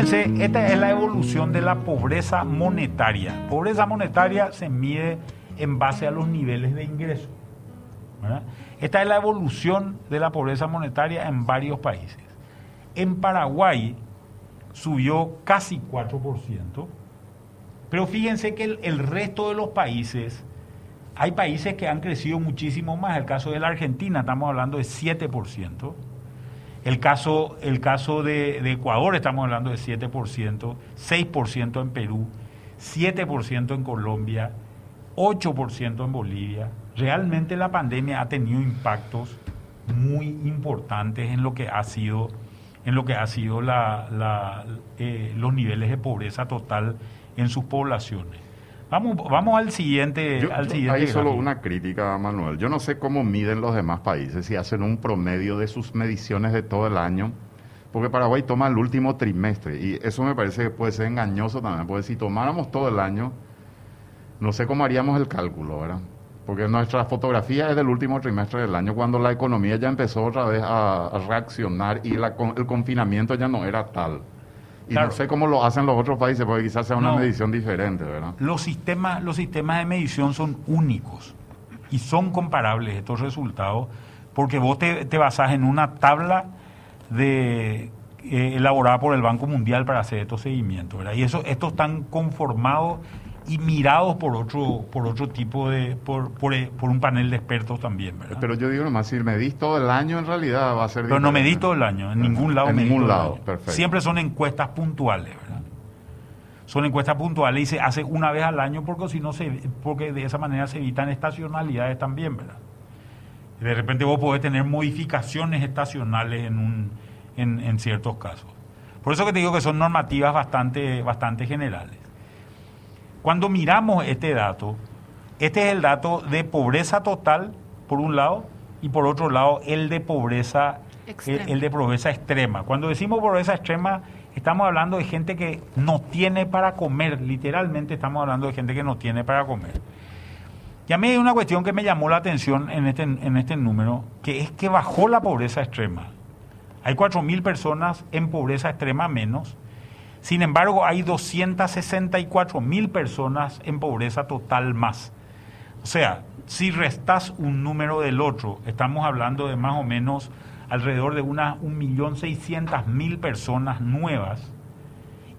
Fíjense, esta es la evolución de la pobreza monetaria. Pobreza monetaria se mide en base a los niveles de ingreso. Esta es la evolución de la pobreza monetaria en varios países. En Paraguay subió casi 4%, pero fíjense que el, resto de los países, hay países que han crecido muchísimo más. El caso de la Argentina, estamos hablando de 7%. El caso, el caso de, Ecuador, estamos hablando de 7%, 6% en Perú, 7% en Colombia, 8% en Bolivia. Realmente la pandemia ha tenido impactos muy importantes en lo que ha sido en lo que ha sido la, eh, los niveles de pobreza total en sus poblaciones. Vamos, vamos al siguiente. al siguiente hay solo una crítica, Manuel. Yo no sé cómo miden los demás países, si hacen un promedio de sus mediciones de todo el año, porque Paraguay toma el último trimestre y eso me parece que puede ser engañoso también, porque si tomáramos todo el año, no sé cómo haríamos el cálculo, ¿verdad? porque nuestra fotografía es del último trimestre del año, cuando la economía ya empezó otra vez a, reaccionar y el confinamiento ya no era tal. Y no sé cómo lo hacen los otros países, porque quizás sea una medición diferente, ¿verdad? Los sistemas, los sistemas de medición son únicos y son comparables estos resultados, porque vos te, basás en una tabla de, eh, elaborada por el Banco Mundial para hacer estos seguimientos, ¿verdad? Y eso, estos están conformados y mirados por otro por otro tipo de por, por, un panel de expertos también ¿verdad? pero yo digo nomás si medís todo el año en realidad va a ser pero no medís todo el año en ningún lado en ningún lado perfecto. Siempre son encuestas puntuales verdad son encuestas puntuales y se hace una vez al año porque si no se porque de esa manera se evitan estacionalidades también verdad de repente vos podés tener modificaciones estacionales en un en, en ciertos casos. Por eso que te digo que son normativas bastante bastante generales cuando miramos este dato, este es el dato de pobreza total, por un lado, y por otro lado, el de pobreza, el, de pobreza extrema. Cuando decimos pobreza extrema, estamos hablando de gente que no tiene para comer, literalmente estamos hablando de gente que no tiene para comer. Y a mí hay una cuestión que me llamó la atención en este, en este número, que es que bajó la pobreza extrema. Hay 4.000 personas en pobreza extrema menos, sin embargo, hay 264 mil personas en pobreza total más. O sea, si restas un número del otro, estamos hablando de más o menos alrededor de unas 1.600.000 personas nuevas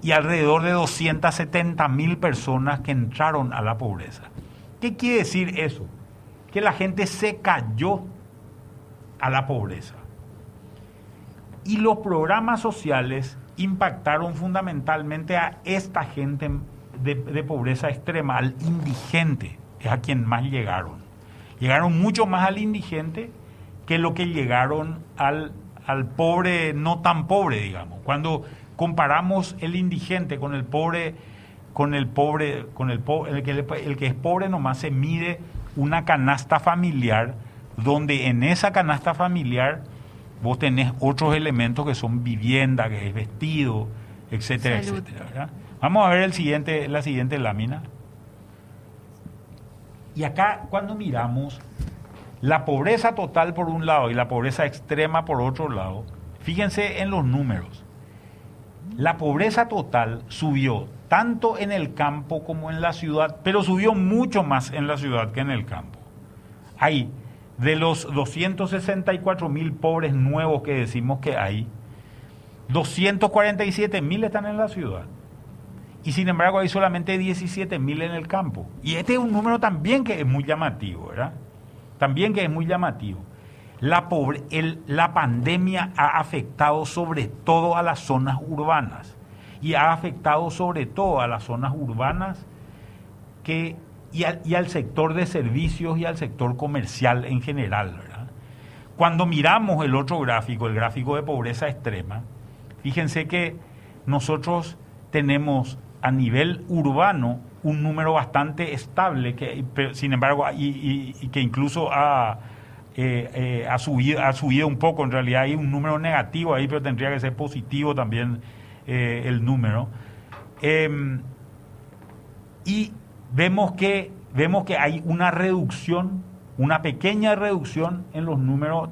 y alrededor de 270.000 personas que entraron a la pobreza. ¿Qué quiere decir eso? Que la gente se cayó a la pobreza. Y los programas sociales impactaron fundamentalmente a esta gente de, pobreza extrema, al indigente, es a quien más llegaron. Llegaron mucho más al indigente que lo que llegaron al, al pobre, no tan pobre, digamos. Cuando comparamos el indigente con el pobre, con el pobre, con el, el, que, el que es pobre nomás se mide una canasta familiar, donde en esa canasta familiar vos tenés otros elementos que son vivienda, que es vestido, etcétera, etcétera. Vamos a ver el siguiente, la siguiente lámina. Y acá cuando miramos la pobreza total por un lado y la pobreza extrema por otro lado, fíjense en los números. La pobreza total subió tanto en el campo como en la ciudad, pero subió mucho más en la ciudad que en el campo. Hay de los 264 mil pobres nuevos que decimos que hay, 247 mil están en la ciudad. Y sin embargo hay solamente 17 mil en el campo. Y este es un número también que es muy llamativo, ¿verdad? También que es muy llamativo. La, la pandemia ha afectado sobre todo a las zonas urbanas. Y ha afectado sobre todo a las zonas urbanas que y al, sector de servicios y al sector comercial en general. Cuando miramos el otro gráfico, el gráfico de pobreza extrema, fíjense que nosotros tenemos a nivel urbano un número bastante estable, que, sin embargo, y, que incluso ha, eh, eh, ha, subido, ha subido un poco, en realidad hay un número negativo ahí, pero tendría que ser positivo también eh, el número. Em, y vemos que, vemos que hay una reducción, una pequeña reducción en los números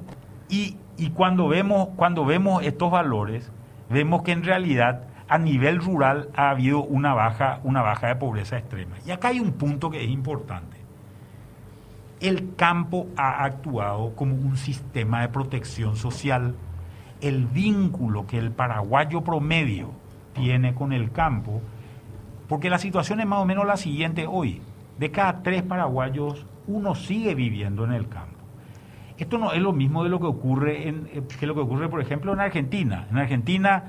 y, cuando, vemos, cuando vemos estos valores, vemos que en realidad a nivel rural ha habido una baja, una baja de pobreza extrema. Y acá hay un punto que es importante. El campo ha actuado como un sistema de protección social. El vínculo que el paraguayo promedio tiene con el campo, porque la situación es más o menos la siguiente hoy. De cada tres paraguayos, uno sigue viviendo en el campo. Esto no es lo mismo de lo que ocurre en, eh, que lo que ocurre, por ejemplo, en Argentina. En Argentina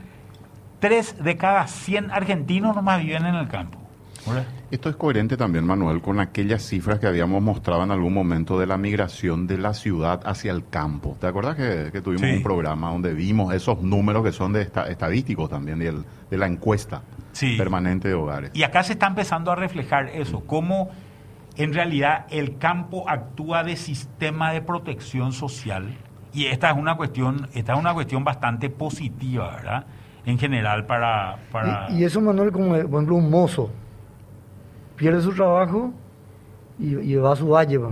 tres de cada 100 argentinos nomás viven en el campo. Esto es coherente también, Manuel, con aquellas cifras que habíamos mostrado en algún momento de la migración de la ciudad hacia el campo. ¿Te acuerdas que, tuvimos un programa donde vimos esos números que son de estadísticos también, de, la encuesta permanente de hogares? Y acá se está empezando a reflejar eso, cómo en realidad el campo actúa de sistema de protección social. Y esta es una cuestión, esta es una cuestión bastante positiva, ¿verdad? en general para... para... Y, eso, Manuel, como por ejemplo un mozo, pierde su trabajo y, va a su valle, por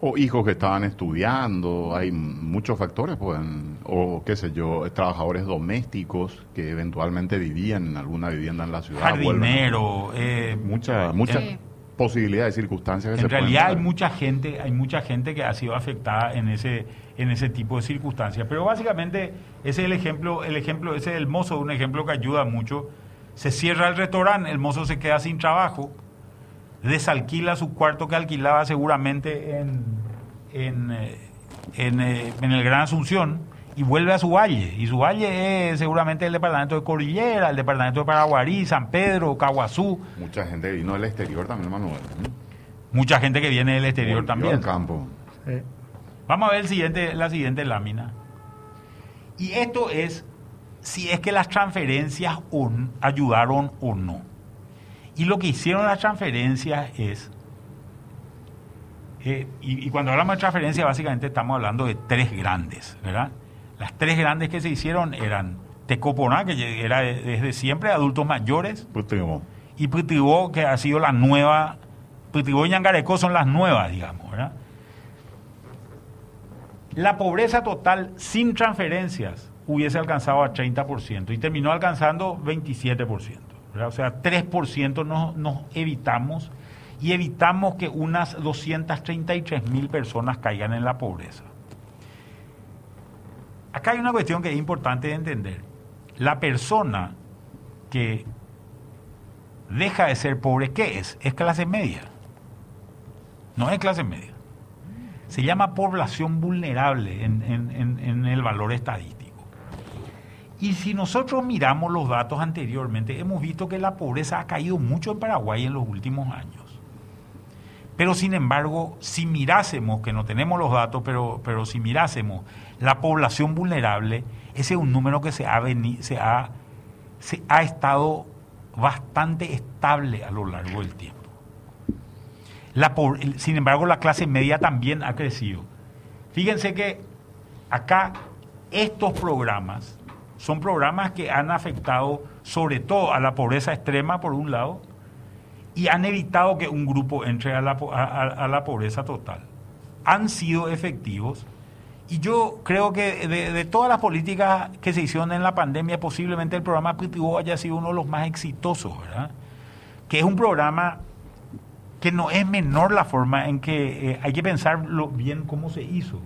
O hijos que estaban estudiando, hay muchos factores, pues, o qué sé yo, trabajadores domésticos que eventualmente vivían en alguna vivienda en la ciudad. Jardinero. Eh, muchas muchas eh, posibilidades, circunstancias que en realidad hay mucha gente, hay mucha gente que ha sido afectada en ese en ese tipo de circunstancias. Pero básicamente ese es el ejemplo, el ejemplo, ese es el mozo, un ejemplo que ayuda mucho. Se cierra el restaurante, el mozo se queda sin trabajo, desalquila su cuarto que alquilaba seguramente en, en, eh, eh, en, el Gran Asunción y vuelve a su valle. Y su valle es seguramente el departamento de Cordillera, el departamento de Paraguarí, San Pedro, Caguazú. Mucha gente vino del exterior también, Manuel. Mucha gente que viene del exterior también. campo. Vamos a ver el siguiente, la siguiente lámina. Y esto es si es que las transferencias ayudaron o no. Y lo que hicieron las transferencias es, eh, y, cuando hablamos de transferencias básicamente estamos hablando de tres grandes, ¿verdad? Las tres grandes que se hicieron eran Tecoponá, que era desde siempre, adultos mayores. Y Putibó, que ha sido la nueva, Putibó y Ñangarecó son las nuevas, digamos, ¿verdad? la pobreza total sin transferencias hubiese alcanzado a 30% y terminó alcanzando 27%. O sea, 3% nos, nos evitamos y evitamos que unas 233 mil personas caigan en la pobreza. Acá hay una cuestión que es importante de entender. La persona que deja de ser pobre, ¿qué es? Es clase media. No es clase media se llama población vulnerable en, el valor estadístico. Y si nosotros miramos los datos anteriormente, hemos visto que la pobreza ha caído mucho en Paraguay en los últimos años. Pero sin embargo, si mirásemos, que no tenemos los datos, pero, pero si mirásemos la población vulnerable, ese es un número que se ha, se ha, se ha estado bastante estable a lo largo del tiempo sin embargo, la clase media también ha crecido. Fíjense que acá estos programas son programas que han afectado sobre todo a la pobreza extrema, por un lado, y han evitado que un grupo entre a la, a, la pobreza total. Han sido efectivos. Y yo creo que de, todas las políticas que se hicieron en la pandemia, posiblemente el programa Pitivo haya sido uno de los más exitosos, ¿verdad? Que es un programa que no es menor la forma en que eh, hay que pensarlo bien cómo se hizo.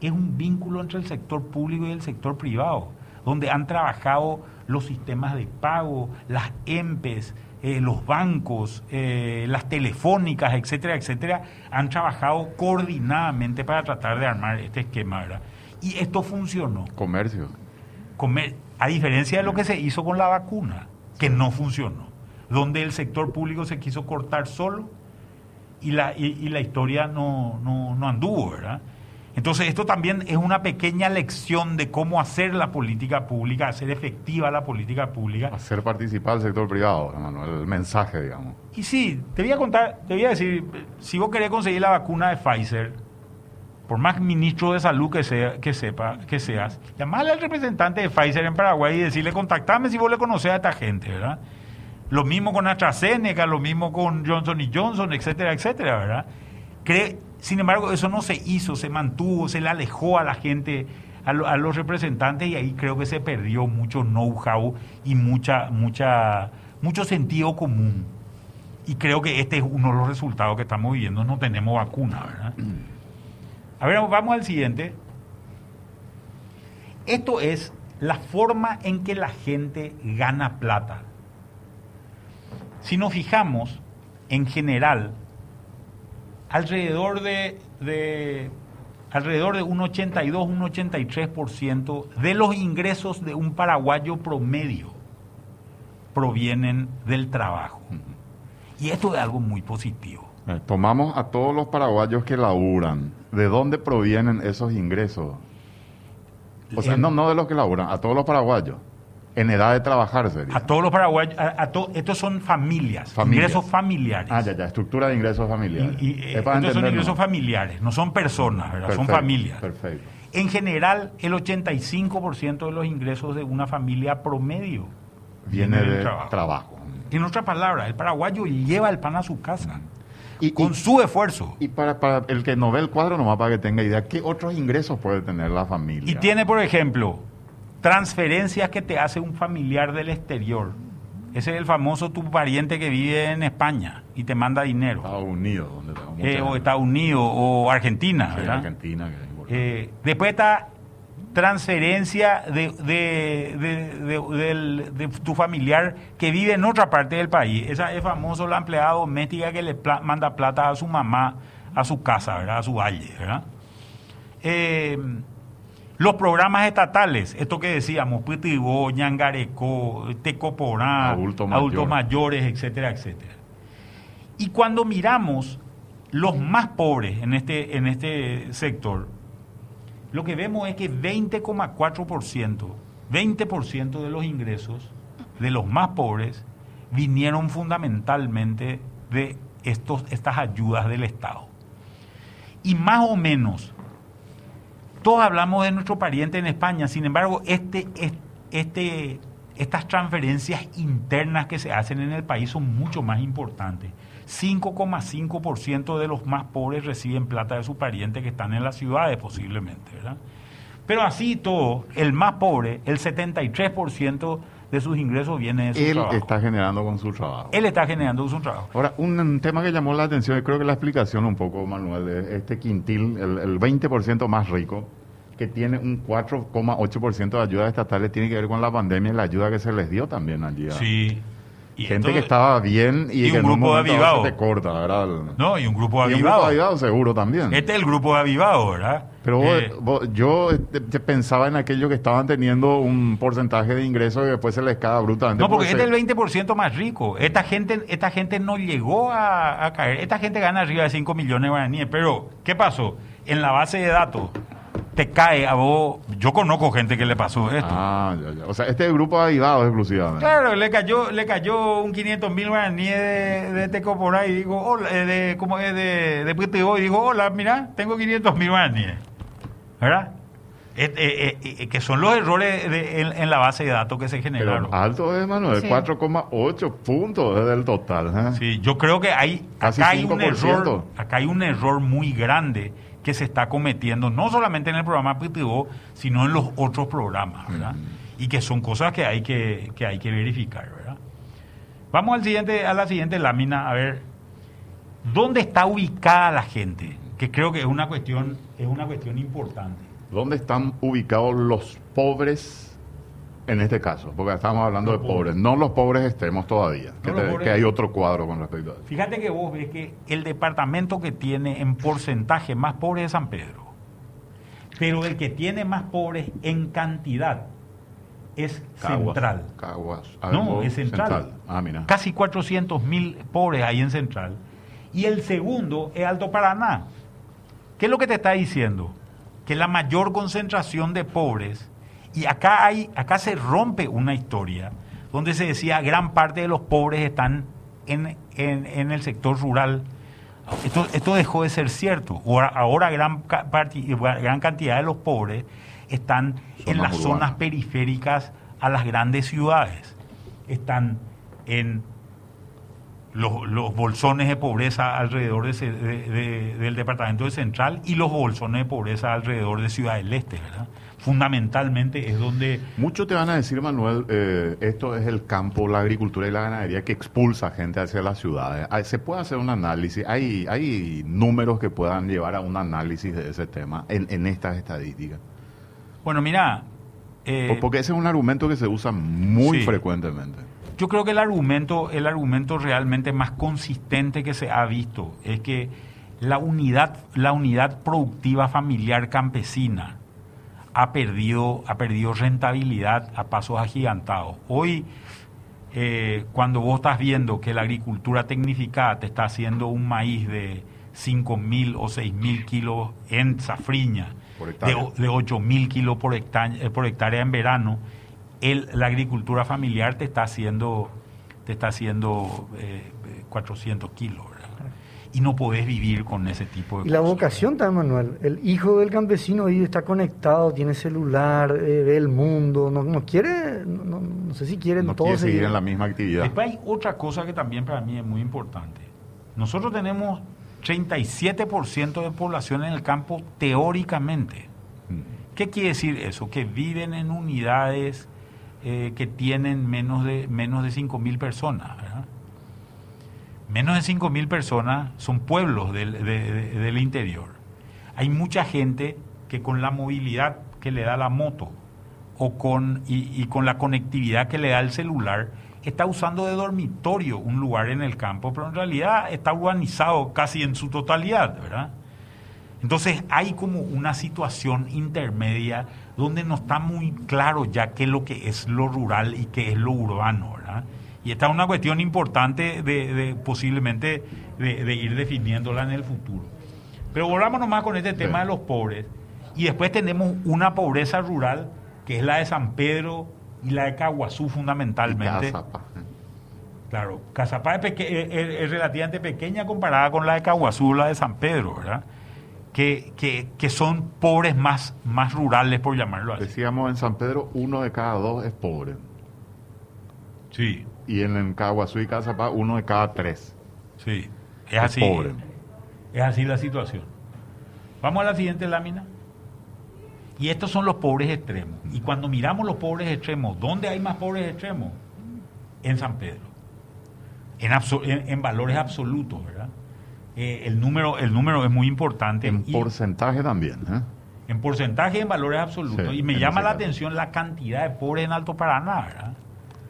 Es un vínculo entre el sector público y el sector privado, donde han trabajado los sistemas de pago, las EMPES, eh, los bancos, eh, las telefónicas, etcétera, etcétera, han trabajado coordinadamente para tratar de armar este esquema, ¿verdad? Y esto funcionó. Comercio. Comer a diferencia de lo que se hizo con la vacuna, que no funcionó, donde el sector público se quiso cortar solo y la, y, la historia no, no, anduvo, ¿verdad? Entonces esto también es una pequeña lección de cómo hacer la política pública, hacer efectiva la política pública. Hacer participar al sector privado, hermano, el mensaje, digamos. Y sí, te voy a contar, te voy a decir, si vos querés conseguir la vacuna de Pfizer, por más ministro de salud que, sea, que, sepa, que seas, llamarle al representante de Pfizer en Paraguay y decirle, contactame si vos le conocés a esta gente, ¿verdad? Lo mismo con AstraZeneca, lo mismo con Johnson y Johnson, etcétera, etcétera, ¿verdad? Sin embargo, eso no se hizo, se mantuvo, se le alejó a la gente a, los representantes y ahí creo que se perdió mucho know-how y mucha, mucha, mucho sentido común. Y creo que este es uno de los resultados que estamos viviendo. No tenemos vacuna, ¿verdad? A ver, vamos al siguiente. Esto es la forma en que la gente gana plata. Si nos fijamos, en general, alrededor de, de alrededor de un 82, un 83% de los ingresos de un paraguayo promedio provienen del trabajo. Y esto es algo muy positivo. Eh, tomamos a todos los paraguayos que laburan. ¿De dónde provienen esos ingresos? O sea, no, no de los que laburan, a todos los paraguayos. En edad de trabajar, sería. A todos los paraguayos, a, estos son familias, ingresos familiares. Ah, ya, ya, estructura de ingresos familiares. Y, estos son ingresos familiares, no son personas, ¿verdad? son familias. Perfecto. En general, el 85% de los ingresos de una familia promedio viene, del trabajo. trabajo. En otras palabras, el paraguayo lleva el pan a su casa. Y, con su esfuerzo. Y para, para, el que no ve el cuadro, nomás para que tenga idea, ¿qué otros ingresos puede tener la familia? Y tiene, por ejemplo, transferencias que te hace un familiar del exterior. Ese es el famoso tu pariente que vive en España y te manda dinero. Estados Unidos, donde eh, O Estados Unidos o Argentina, ¿verdad? Argentina, eh, después está transferencia de, de, de, tu familiar que vive en otra parte del país. Esa es famoso la empleada doméstica que le manda plata a su mamá, a su casa, ¿verdad? a su valle. ¿verdad? Eh, los programas estatales, esto que decíamos, Pitibó, Ñangareco, Tecoporá, adultos mayores, etcétera, etcétera. Y cuando miramos los más pobres en este, en este sector, lo que vemos es que 20,4%, 20% de los ingresos de los más pobres vinieron fundamentalmente de estos, estas ayudas del Estado. Y más o menos, todos hablamos de nuestro pariente en España, sin embargo, este, este, estas transferencias internas que se hacen en el país son mucho más importantes. 5,5% de los más pobres reciben plata de su pariente que están en las ciudades posiblemente, ¿verdad? Pero así todo, el más pobre, el 73% de sus ingresos viene de su Él está generando con su trabajo. Él está generando con su trabajo. Ahora, un, tema que llamó la atención, y creo que la explicación un poco, Manuel, de este quintil, el, el 20% más rico, que tiene un 4,8% de ayudas estatales, tiene que ver con la pandemia y la ayuda que se les dio también allí. Sí. Gente que estaba bien y, que un grupo de avivados. te corta, ¿verdad? No, y un grupo de avivados. Y un grupo de avivados seguro también. Este es el grupo de avivados, ¿verdad? Pero eh, yo este, pensaba en aquellos que estaban teniendo un porcentaje de ingresos y después se les cae brutalmente. No, porque este es el 20% más rico. Esta gente, esta gente no llegó a, a, caer. Esta gente gana arriba de 5 millones de guaraníes. Pero, ¿qué pasó? En la base de datos te cae a vos. Yo conozco gente que le pasó esto. Ah, ya, ya. O sea, este grupo de avivados exclusivamente. Claro, le cayó, le cayó un 500 mil guaraníes de, de Tecopora y digo, hola, eh, de, como es de, de y dijo, hola, mira, tengo 500 mil guaraníes. ¿Verdad? Eh, eh, eh, que son los errores de, en, la base de datos que se generaron. Pero alto es, Manuel, 4,8 puntos desde el total. Sí, yo creo que hay, acá hay un error, acá hay un error muy grande que se está cometiendo, no solamente en el programa PTO, sino en los otros programas, ¿verdad? Y que son cosas que hay que, que hay que verificar, ¿verdad? Vamos al siguiente, a la siguiente lámina, a ver, ¿dónde está ubicada la gente? Que creo que es una cuestión, es una cuestión importante. ¿Dónde están ubicados los pobres en este caso, porque estamos hablando de pobres, no los pobres estemos todavía, que, hay otro cuadro con respecto a eso. Fíjate que vos ves que el departamento que tiene en porcentaje más pobres es San Pedro, pero el que tiene más pobres en cantidad es Central. Caguas. no, es Central. Ah, mira. Casi 400 mil pobres ahí en Central. Y el segundo es Alto Paraná. ¿Qué es lo que te está diciendo? Que la mayor concentración de pobres y acá, hay, acá se rompe una historia donde se decía gran parte de los pobres están en, el sector rural. Esto, esto, dejó de ser cierto. Ahora, gran, gran cantidad de los pobres están en las zonas periféricas a las grandes ciudades. Están en los, los bolsones de pobreza alrededor de ese- de- de- del departamento de Central y los bolsones de pobreza alrededor de Ciudad del Este, ¿verdad? Fundamentalmente es donde Muchos te van a decir, Manuel, eh, esto es el campo, la agricultura y la ganadería que expulsa gente hacia las ciudades. Ah, Se puede hacer un análisis, hay, hay números que puedan llevar a un análisis de ese tema en, en estas estadísticas. Bueno, mira, eh, Porque ese es un argumento que se usa muy sí. frecuentemente. yo creo que el argumento, el argumento realmente más consistente que se ha visto es que la unidad, la unidad productiva familiar campesina ha perdido, ha perdido rentabilidad a pasos agigantados. Hoy, eh, cuando vos estás viendo que la agricultura tecnificada te está haciendo un maíz de 5 mil o 6 mil kilos en safriña, de, de 8 mil kilos por hectárea, por hectárea en verano, el- la agricultura familiar te está haciendo, te está haciendo eh, 400 kilos, ¿verdad? Y no podés vivir con ese tipo de Y la cosas. vocación también, Manuel. El hijo del campesino hoy está conectado, tiene celular, eh, ve el mundo, no, no quiere, no, no- no sé si quieren No todos quiere seguir seguir. en la misma actividad. Después hay otra cosa que también para mí es muy importante. Nosotros tenemos 37% de población en el campo teóricamente. Mm. ¿Qué quiere decir eso? Que viven en unidades eh, que tienen menos de, menos de 5.000 personas. ¿verdad? Menos de 5.000 personas son pueblos del, de- de- del interior. Hay mucha gente que con la movilidad que le da la moto o con, y, y con la conectividad que le da el celular, está usando de dormitorio un lugar en el campo, pero en realidad está urbanizado casi en su totalidad, ¿verdad? Entonces hay como una situación intermedia donde no está muy claro ya qué es lo que es lo rural y qué es lo urbano, ¿verdad? Y esta es una cuestión importante de, de posiblemente de, de ir definiéndola en el futuro. Pero volvamos nomás con este tema de los pobres. Y después tenemos una pobreza rural que es la de San Pedro y la de Caguazú fundamentalmente. Y ¿eh? Claro, Cazapá es, peque- es- es- es relativamente pequeña comparada con la de Caguazú, la de San Pedro, ¿verdad? Que, que, que son pobres más, más rurales, por llamarlo así. Decíamos en San Pedro, uno de cada dos es pobre. Sí, Y en, en Caguazú y Cazapá, uno de cada tres sí. Es es así. pobre. Es así la situación. Vamos a la siguiente lámina. Y estos son los pobres extremos. Y cuando miramos los pobres extremos, ¿dónde hay más pobres extremos? En San Pedro. En, en- en valores absolutos, ¿verdad? Eh, el, número, el número es muy importante. En Y- porcentaje también. ¿eh? En porcentaje y en valores absolutos. Sí, y me llama la caso. atención la cantidad de pobres en Alto Paraná, ¿verdad?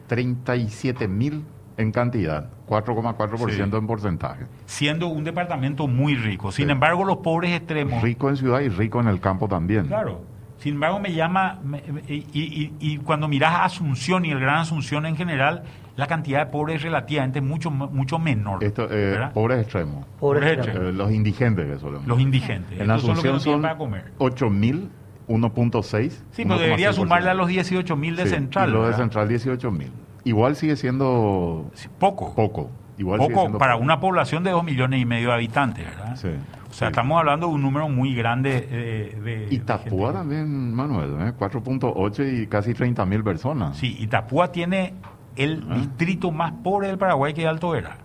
37 mil en cantidad, 4,4% Sí. en porcentaje. Siendo un departamento muy rico. Sin Sí. embargo, los pobres extremos. Rico en ciudad y rico en el campo también. Claro. Sin embargo, me llama. me- y, y- y cuando miras a Asunción y el Gran Asunción en general, la cantidad de pobres es relativamente mucho, mucho menor. Esto, eh, pobres extremos. Pobres extremos. Eh, los indigentes que solemos. Los indigentes. en Estos son los que Asunción no tienen son para comer. 8 mil, 1.6. Sí, pero debería 1,6%. sumarle a los 18 mil de Sí, Central. Y los de. Central 18 mil. Igual sigue siendo Poco. poco. Igual sigue Poco siendo para poco. una población de 2 millones y medio de habitantes, ¿verdad? Sí, O sea, sí. estamos hablando de un número muy grande eh, de... Y de Tapúa gente. también, Manuel, ¿eh? 4.8 y casi 30 mil personas. Sí, Itapúa tiene el Ah. distrito más pobre del Paraguay que Alto Vera.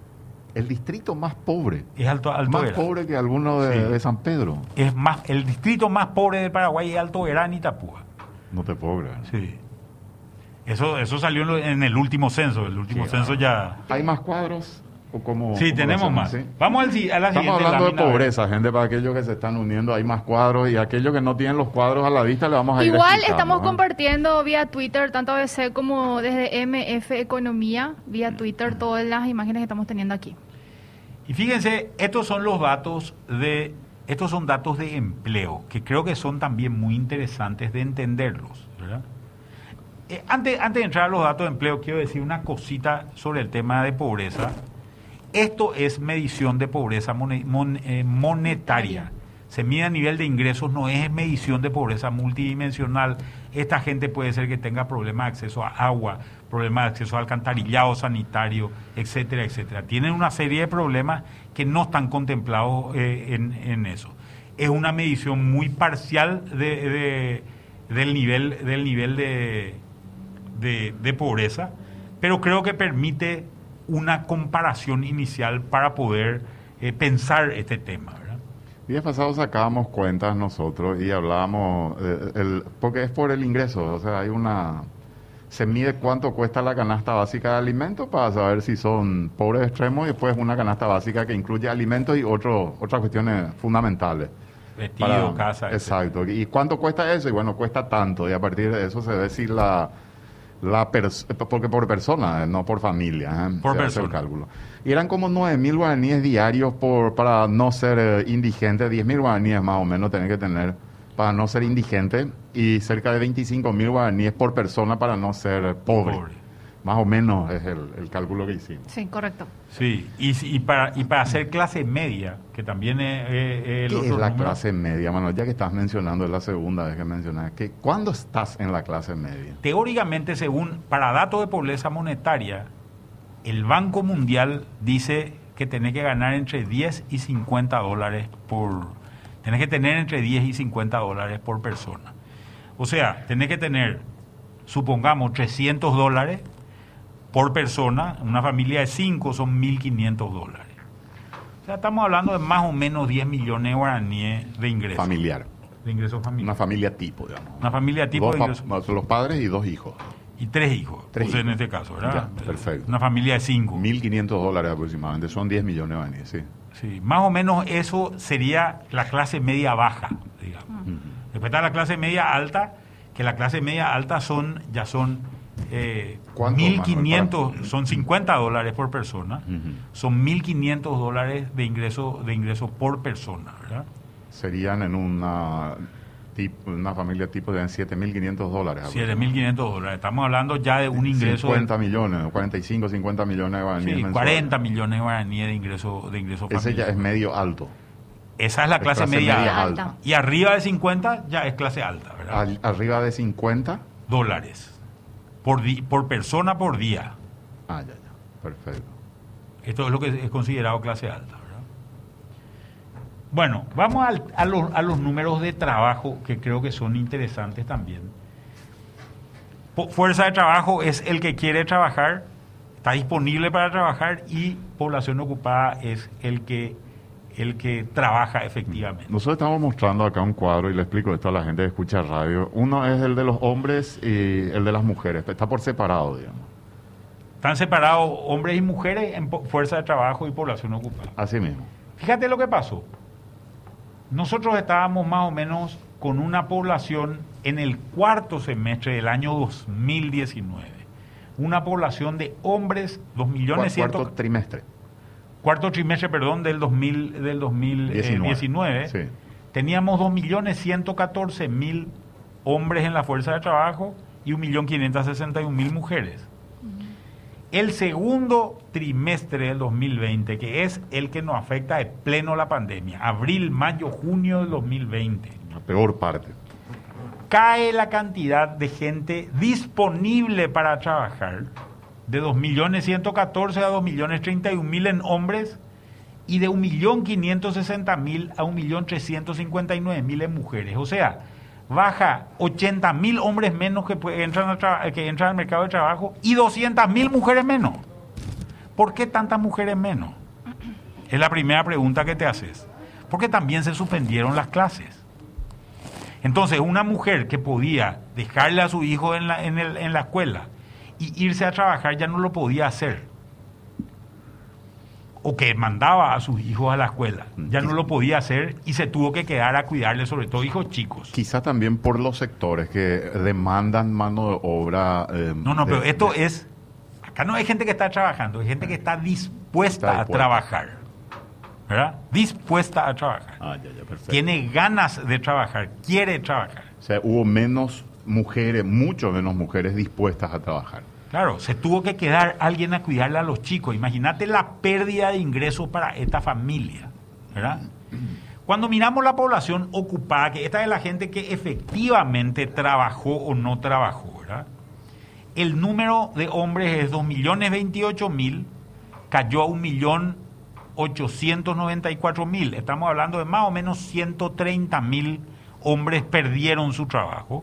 El distrito más pobre. Es Alto, Alto más pobre que alguno de, Sí. de San Pedro. Es más, el distrito más pobre del Paraguay es Alto Vera en Itapúa. No te puedo creer. Sí. Eso, eso salió en el último censo. El último censo ya... ¿Hay más cuadros? ¿O cómo, Sí, tenemos más. sí? Vamos al a la Estamos siguiente hablando de lámina, pobreza, gente, para aquellos que se están uniendo, hay más cuadros y aquellos que no tienen los cuadros a la vista le vamos a ir Igual estamos ¿eh? compartiendo vía Twitter, tanto ABC como desde MF Economía, vía Twitter, todas las imágenes que estamos teniendo aquí. Y fíjense, estos son los datos de estos son datos de empleo que creo que son también muy interesantes de entenderlos, ¿verdad? Eh, antes, antes de entrar a los datos de empleo, quiero decir una cosita sobre el tema de pobreza. Esto es medición de pobreza eh, monetaria. Se mide a nivel de ingresos, no es medición de pobreza multidimensional. Esta gente puede ser que tenga problemas de acceso a agua, problemas de acceso a alcantarillado sanitario, etcétera, etcétera. Tienen una serie de problemas que no están contemplados eh, en, eso. Es una medición muy parcial de- de- del nivel, del nivel de, de pobreza, pero creo que permite una comparación inicial para poder eh, pensar este tema. ¿verdad? Días pasados sacábamos cuentas nosotros y hablábamos, eh, el, porque es por el ingreso, o sea, hay una... Se mide cuánto cuesta la canasta básica de alimentos para saber si son pobres extremos y después una canasta básica que incluye alimentos y otro, otras cuestiones fundamentales. Vestido, casa. etc. Exacto. ¿Y cuánto cuesta eso? Y bueno, cuesta tanto. Y a partir de eso se ve si la, la pers- porque por persona, eh, no por familia. ¿eh? Por hace el persona. cálculo. Y eran como 9 mil guaraníes diarios por, para no ser eh, indigente. 10 mil guaraníes más o menos tener que tener para no ser indigente. Y cerca de 25 mil guaraníes por persona para no ser pobre. Pobre. Más o menos es el, el cálculo que hicimos. Sí, correcto. Sí, y, y para, y para hacer clase media, que también es, el ¿Qué es la número. clase media, Manuel? Ya que estás mencionando, es la segunda vez que mencionas. que ¿Cuándo estás en la clase media? Teóricamente, según, para datos de pobreza monetaria, el Banco Mundial dice que tenés que ganar entre 10 y 50 dólares por... Tenés que tener entre 10 y 50 dólares por persona. O sea, tenés que tener, supongamos, 300 dólares por persona. Una familia de 5 son 1.500 dólares. O sea, estamos hablando de más o menos 10 millones de guaraníes de ingresos. Familiar. De ingresos Una familiares. familia tipo, digamos. Una familia tipo Dos de ingresos. los padres y dos hijos. Y tres hijos, Tres puse en este caso, ¿verdad? Ya, perfecto. Una familia de cinco. 1.500 dólares aproximadamente. Son 10 millones de guaraníes, sí. Sí, más o menos eso sería la clase media baja, digamos. Después está la clase media alta, que la clase media alta son ya son eh, ¿Cuánto, 1.500, Manuel? son 50 dólares por persona, Ujú. son 1.500 dólares de ingreso, de ingreso por persona, ¿verdad? Serían en una, una familia tipo de 7.500 dólares. 7.500 dólares. Estamos hablando ya de un ingreso... de- 50 millones, 45, 50 millones de guaraníes sí, mensuales. 40 millones de guaraníes de ingreso, de ingreso Ese ya es medio alto. Esa es la es clase, clase media, media alta. alta. Y arriba de 50 ya es clase alta, ¿verdad? Al- arriba de 50. Dólares. Por, di- por persona por día. Ah, ya, ya. Perfecto. Esto es lo que es considerado clase alta, ¿verdad? Bueno, vamos al- a, los, a los números de trabajo que creo que son interesantes también. Po- Fuerza de trabajo es el que quiere trabajar, está disponible para trabajar y población ocupada es el que, el que trabaja efectivamente. Nosotros estamos mostrando acá un cuadro y le explico esto a la gente que escucha radio. Uno es el de los hombres y el de las mujeres. Está por separado, digamos. Están separados hombres y mujeres en fuerza de trabajo y población ocupada. Así mismo. Fíjate lo que pasó. Nosotros estábamos más o menos con una población en el cuarto semestre del año 2019. Una población de hombres, 2 millones Cuarto ciento- trimestre. Cuarto trimestre, perdón, del 2000, del 2019. Sí. Teníamos 2.114.000 hombres en la fuerza de trabajo y 1.561.000 mujeres. El segundo trimestre del 2020, que es el que nos afecta de pleno la pandemia, abril, mayo, junio del 2020, La peor parte. cae la cantidad de gente disponible para trabajar de 2.114.000 a 2.031.000 en hombres y de 1.560.000 a 1.359.000 en mujeres. O sea, baja 80.000 hombres menos que, entran, que al mercado de trabajo y 200.000 mujeres menos. ¿Por qué tantas mujeres menos? Es la primera pregunta que te haces. Porque también se suspendieron las clases. Entonces, una mujer que podía dejarle a su hijo en la, en el- en la escuela y irse a trabajar ya no lo podía hacer. O que mandaba a sus hijos a la escuela, ya no lo podía hacer y se tuvo que quedar a cuidarle, sobre todo hijos chicos. Quizá también por los sectores que demandan mano de obra. eh, No, no, de- pero esto de- es. Acá no hay gente que está trabajando, hay gente que está dispuesta Está a trabajar. ¿Verdad? Dispuesta a trabajar. Ah, ya, ya, perfecto. Tiene ganas de trabajar, quiere trabajar. O sea, hubo menos mujeres, mucho menos mujeres dispuestas a trabajar. Claro, se tuvo que quedar alguien a cuidarle a los chicos. Imagínate la pérdida de ingresos para esta familia, ¿verdad? Cuando miramos la población ocupada, que esta es la gente que efectivamente trabajó o no trabajó, ¿verdad? El número de hombres es 2.028.000, cayó a 1.894.000. Estamos hablando de más o menos 130.000 hombres perdieron su trabajo.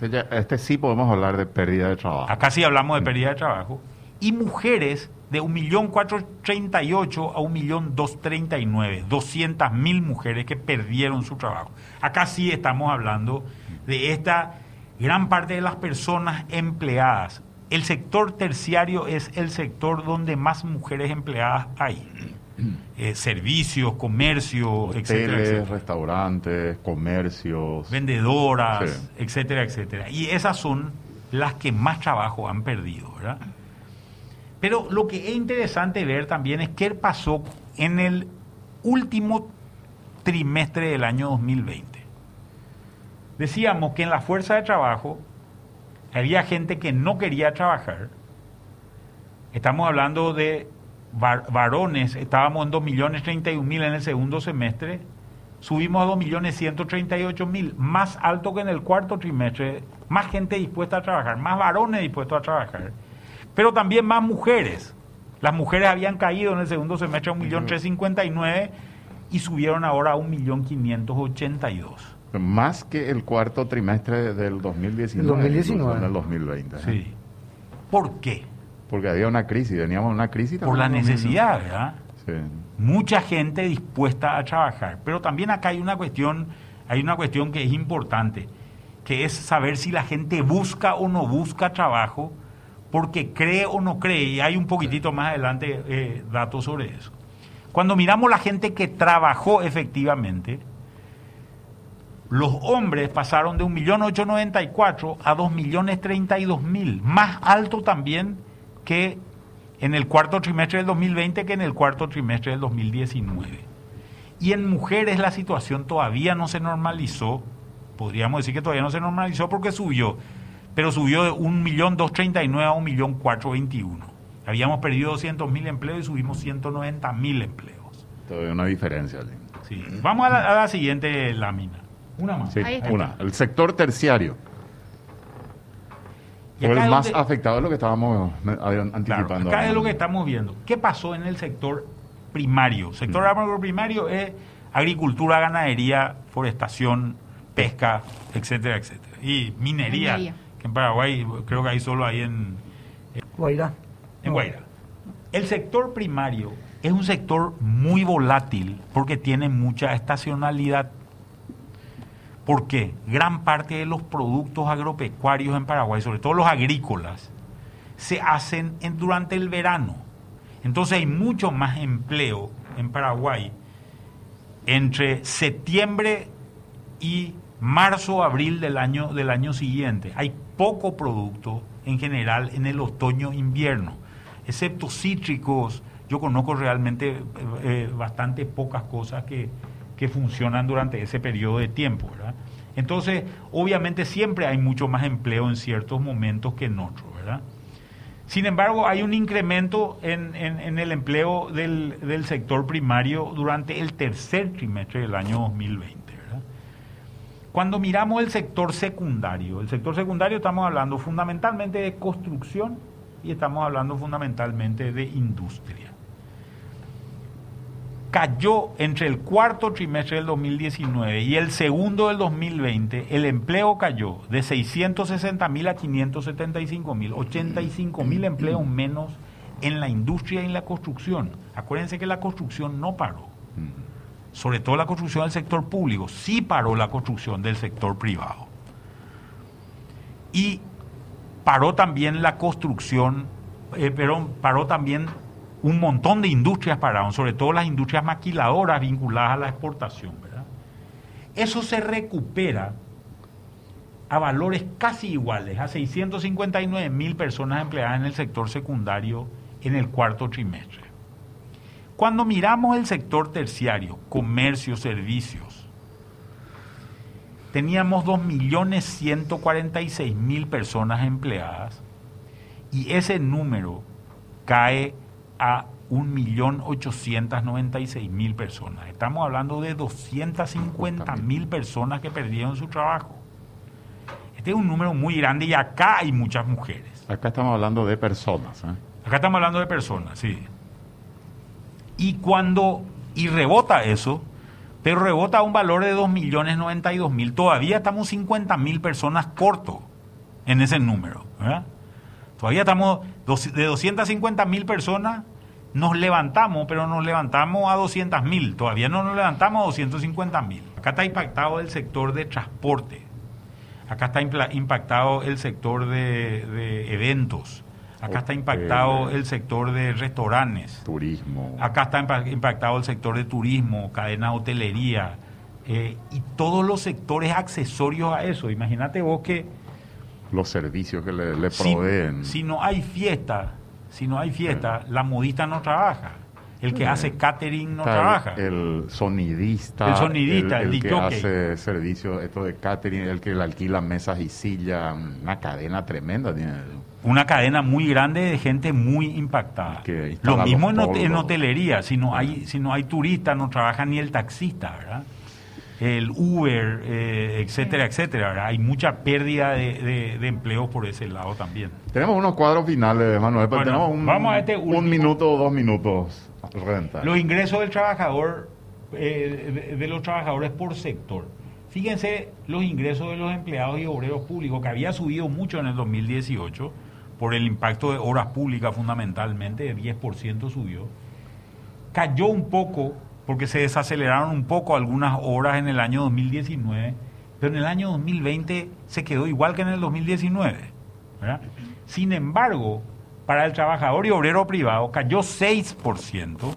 Este, este sí podemos hablar de pérdida de trabajo. Acá sí hablamos de pérdida de trabajo. y mujeres de 1.438.000 a 1.239.000, 200.000 mujeres que perdieron su trabajo. Acá sí estamos hablando de esta gran parte de las personas empleadas. El sector terciario es el sector donde más mujeres empleadas hay. Eh, servicios, comercio, etcétera, Hoteles, etcétera. restaurantes, comercios. vendedoras, Sí. etcétera, etcétera. Y esas son las que más trabajo han perdido, ¿verdad? Pero lo que es interesante ver también es qué pasó en el último trimestre del año 2020. Decíamos que en la fuerza de trabajo había gente que no quería trabajar. Estamos hablando de varones, estábamos en 2.031.000 en el segundo semestre, subimos a 2.138.000, más alto que en el cuarto trimestre, más gente dispuesta a trabajar, más varones dispuestos a trabajar, pero también más mujeres. Las mujeres habían caído en el segundo semestre a 1.359.000 y subieron ahora a 1.582.000. Más que el cuarto trimestre del 2019. El 2019. incluso En el 2020. ¿eh? Sí. ¿Por qué? Porque había una crisis, veníamos una crisis. Por la también en el necesidad, ¿verdad? 2020. Sí. mucha gente dispuesta a trabajar. Pero también acá hay una cuestión, hay una cuestión que es importante, que es saber si la gente busca o no busca trabajo, porque cree o no cree. Y hay un poquitito más adelante eh, datos sobre eso. Cuando miramos la gente que trabajó efectivamente, los hombres pasaron de 1.894.000 a 2.032.000, más alto también que en el cuarto trimestre del 2020 que en el cuarto trimestre del 2019. Y en mujeres la situación todavía no se normalizó, podríamos decir que todavía no se normalizó porque subió, pero subió de 1.239.000 a 1.421.000. Habíamos perdido 200.000 empleos y subimos 190.000 empleos. Todavía una diferencia. Sí. Vamos a la, a la siguiente lámina. Una más. Sí, Ahí está. una. El sector terciario. Fue el es más donde- afectado de lo que estábamos eh, Claro, anticipando. acá es lo que estamos viendo. ¿Qué pasó en el sector primario? Sector Mm. agroprimario es agricultura, ganadería, forestación, pesca, etcétera, etcétera. Y minería, Minería. que en Paraguay creo que hay solo ahí en, Guairá. en No. Guaira. El sector primario es un sector muy volátil porque tiene mucha estacionalidad. ¿Por qué? Gran parte de los productos agropecuarios en Paraguay, sobre todo los agrícolas, se hacen en- durante el verano. Entonces hay mucho más empleo en Paraguay entre septiembre y marzo, abril del año, del año siguiente. Hay poco producto en general en el otoño-invierno, excepto cítricos. Yo conozco realmente eh, eh, bastante pocas cosas que, que funcionan durante ese periodo de tiempo. ¿verdad? Entonces, obviamente siempre hay mucho más empleo en ciertos momentos que en otros. ¿verdad? Sin embargo, hay un incremento en, en- el empleo del, del sector primario durante el tercer trimestre del año 2020. ¿verdad? Cuando miramos el sector secundario, el sector secundario estamos hablando fundamentalmente de construcción y estamos hablando fundamentalmente de industria. Cayó entre el cuarto trimestre del 2019 y el segundo del 2020, el empleo cayó de 660 mil a 575 mil, 85 mil empleos menos en la industria y en la construcción. Acuérdense que la construcción no paró sobre todo la construcción del sector público, sí paró la construcción del sector privado. Y paró también la construcción, eh, pero paró también un montón de industrias pararon, sobre todo las industrias maquiladoras vinculadas a la exportación. ¿verdad? Eso se recupera a valores casi iguales, a 659 mil personas empleadas en el sector secundario en el cuarto trimestre. Cuando miramos el sector terciario, comercio, servicios, teníamos 2.146.000 personas empleadas y ese número cae a 1.896.000 personas. Estamos hablando de 250.000 personas que perdieron su trabajo. Este es un número muy grande y acá hay muchas mujeres. Acá estamos hablando de personas. ¿eh? Acá estamos hablando de personas, sí. Y cuando, y rebota eso, pero rebota a un valor de 2.092.000, todavía estamos 50.000 personas cortos en ese número, ¿verdad? Todavía estamos de 250 mil personas, nos levantamos, pero nos levantamos a 200 mil. Todavía no nos levantamos a 250 mil. Acá está impactado el sector de transporte. Acá está impactado el sector de, de eventos. Acá está impactado el sector de restaurantes. Turismo. Acá está impa- impactado el sector de turismo, cadena de hotelería eh, y todos los sectores accesorios a eso. Imagínate vos que Los servicios que le, le proveen. si no hay fiesta, si no hay fiesta, la modista no trabaja. El que hace catering no el- trabaja. El, sonidista. El sonidista, el el, que disjockey. hace servicio, esto de catering, el que le alquila mesas y sillas, una cadena tremenda tiene. Una cadena muy grande de gente muy impactada. Que Lo mismo en, hotelería. Si no hay, si no hay turistas, no trabaja ni el taxista, ¿verdad? El Uber, eh, etcétera, etcétera. ¿verdad? Hay mucha pérdida de, de, de empleos por ese lado también. Tenemos unos cuadros finales, Manuel, pero Bueno, tenemos un, vamos a este un minuto o dos minutos. Renta. Los ingresos del trabajador, eh, de, de los trabajadores por sector. Fíjense los ingresos de los empleados y obreros públicos, que había subido mucho en el 2018 por el impacto de horas públicas fundamentalmente, de 10% subió. Cayó un poco porque se desaceleraron un poco algunas horas en el año 2019, pero en el año 2020 se quedó igual que en el 2019. ¿verdad? Sin embargo, para el trabajador y obrero privado cayó 6%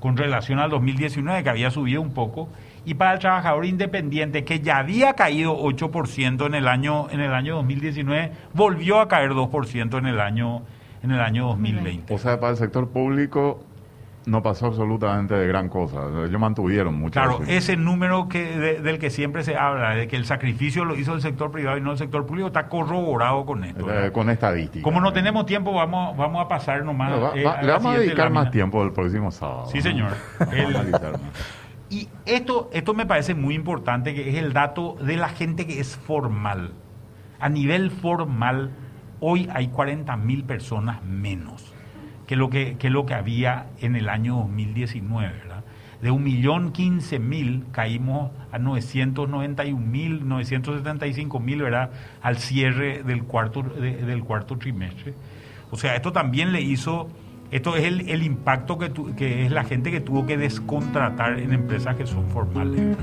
con relación al 2019, que había subido un poco, y para el trabajador independiente, que ya había caído 8% en el año, en el año 2019, volvió a caer 2% en el año, en el año 2020. O sea, para el sector público no pasó absolutamente de gran cosa. Ellos mantuvieron mucho. Claro, ese- ese número que, de- del que siempre se habla, de que el sacrificio lo hizo el sector privado y no el sector público, está corroborado con esto. eh, con estadística. Como no tenemos tiempo, vamos, vamos a pasar nomás. Va- eh, va- a le vamos a dedicar más tiempo el próximo sábado. Sí, señor. El-. Y esto, esto me parece muy importante, que es el dato de la gente que es formal. A nivel formal, hoy hay 40 mil personas menos que lo que, que lo que había en el año 2019, ¿verdad? De 1.015.000 caímos a 991.000, 975.000, ¿verdad? Al cierre del cuarto, de- del cuarto trimestre. O sea, esto también le hizo, esto es el, el impacto que, tu- que es la gente que tuvo que descontratar en empresas que son formales.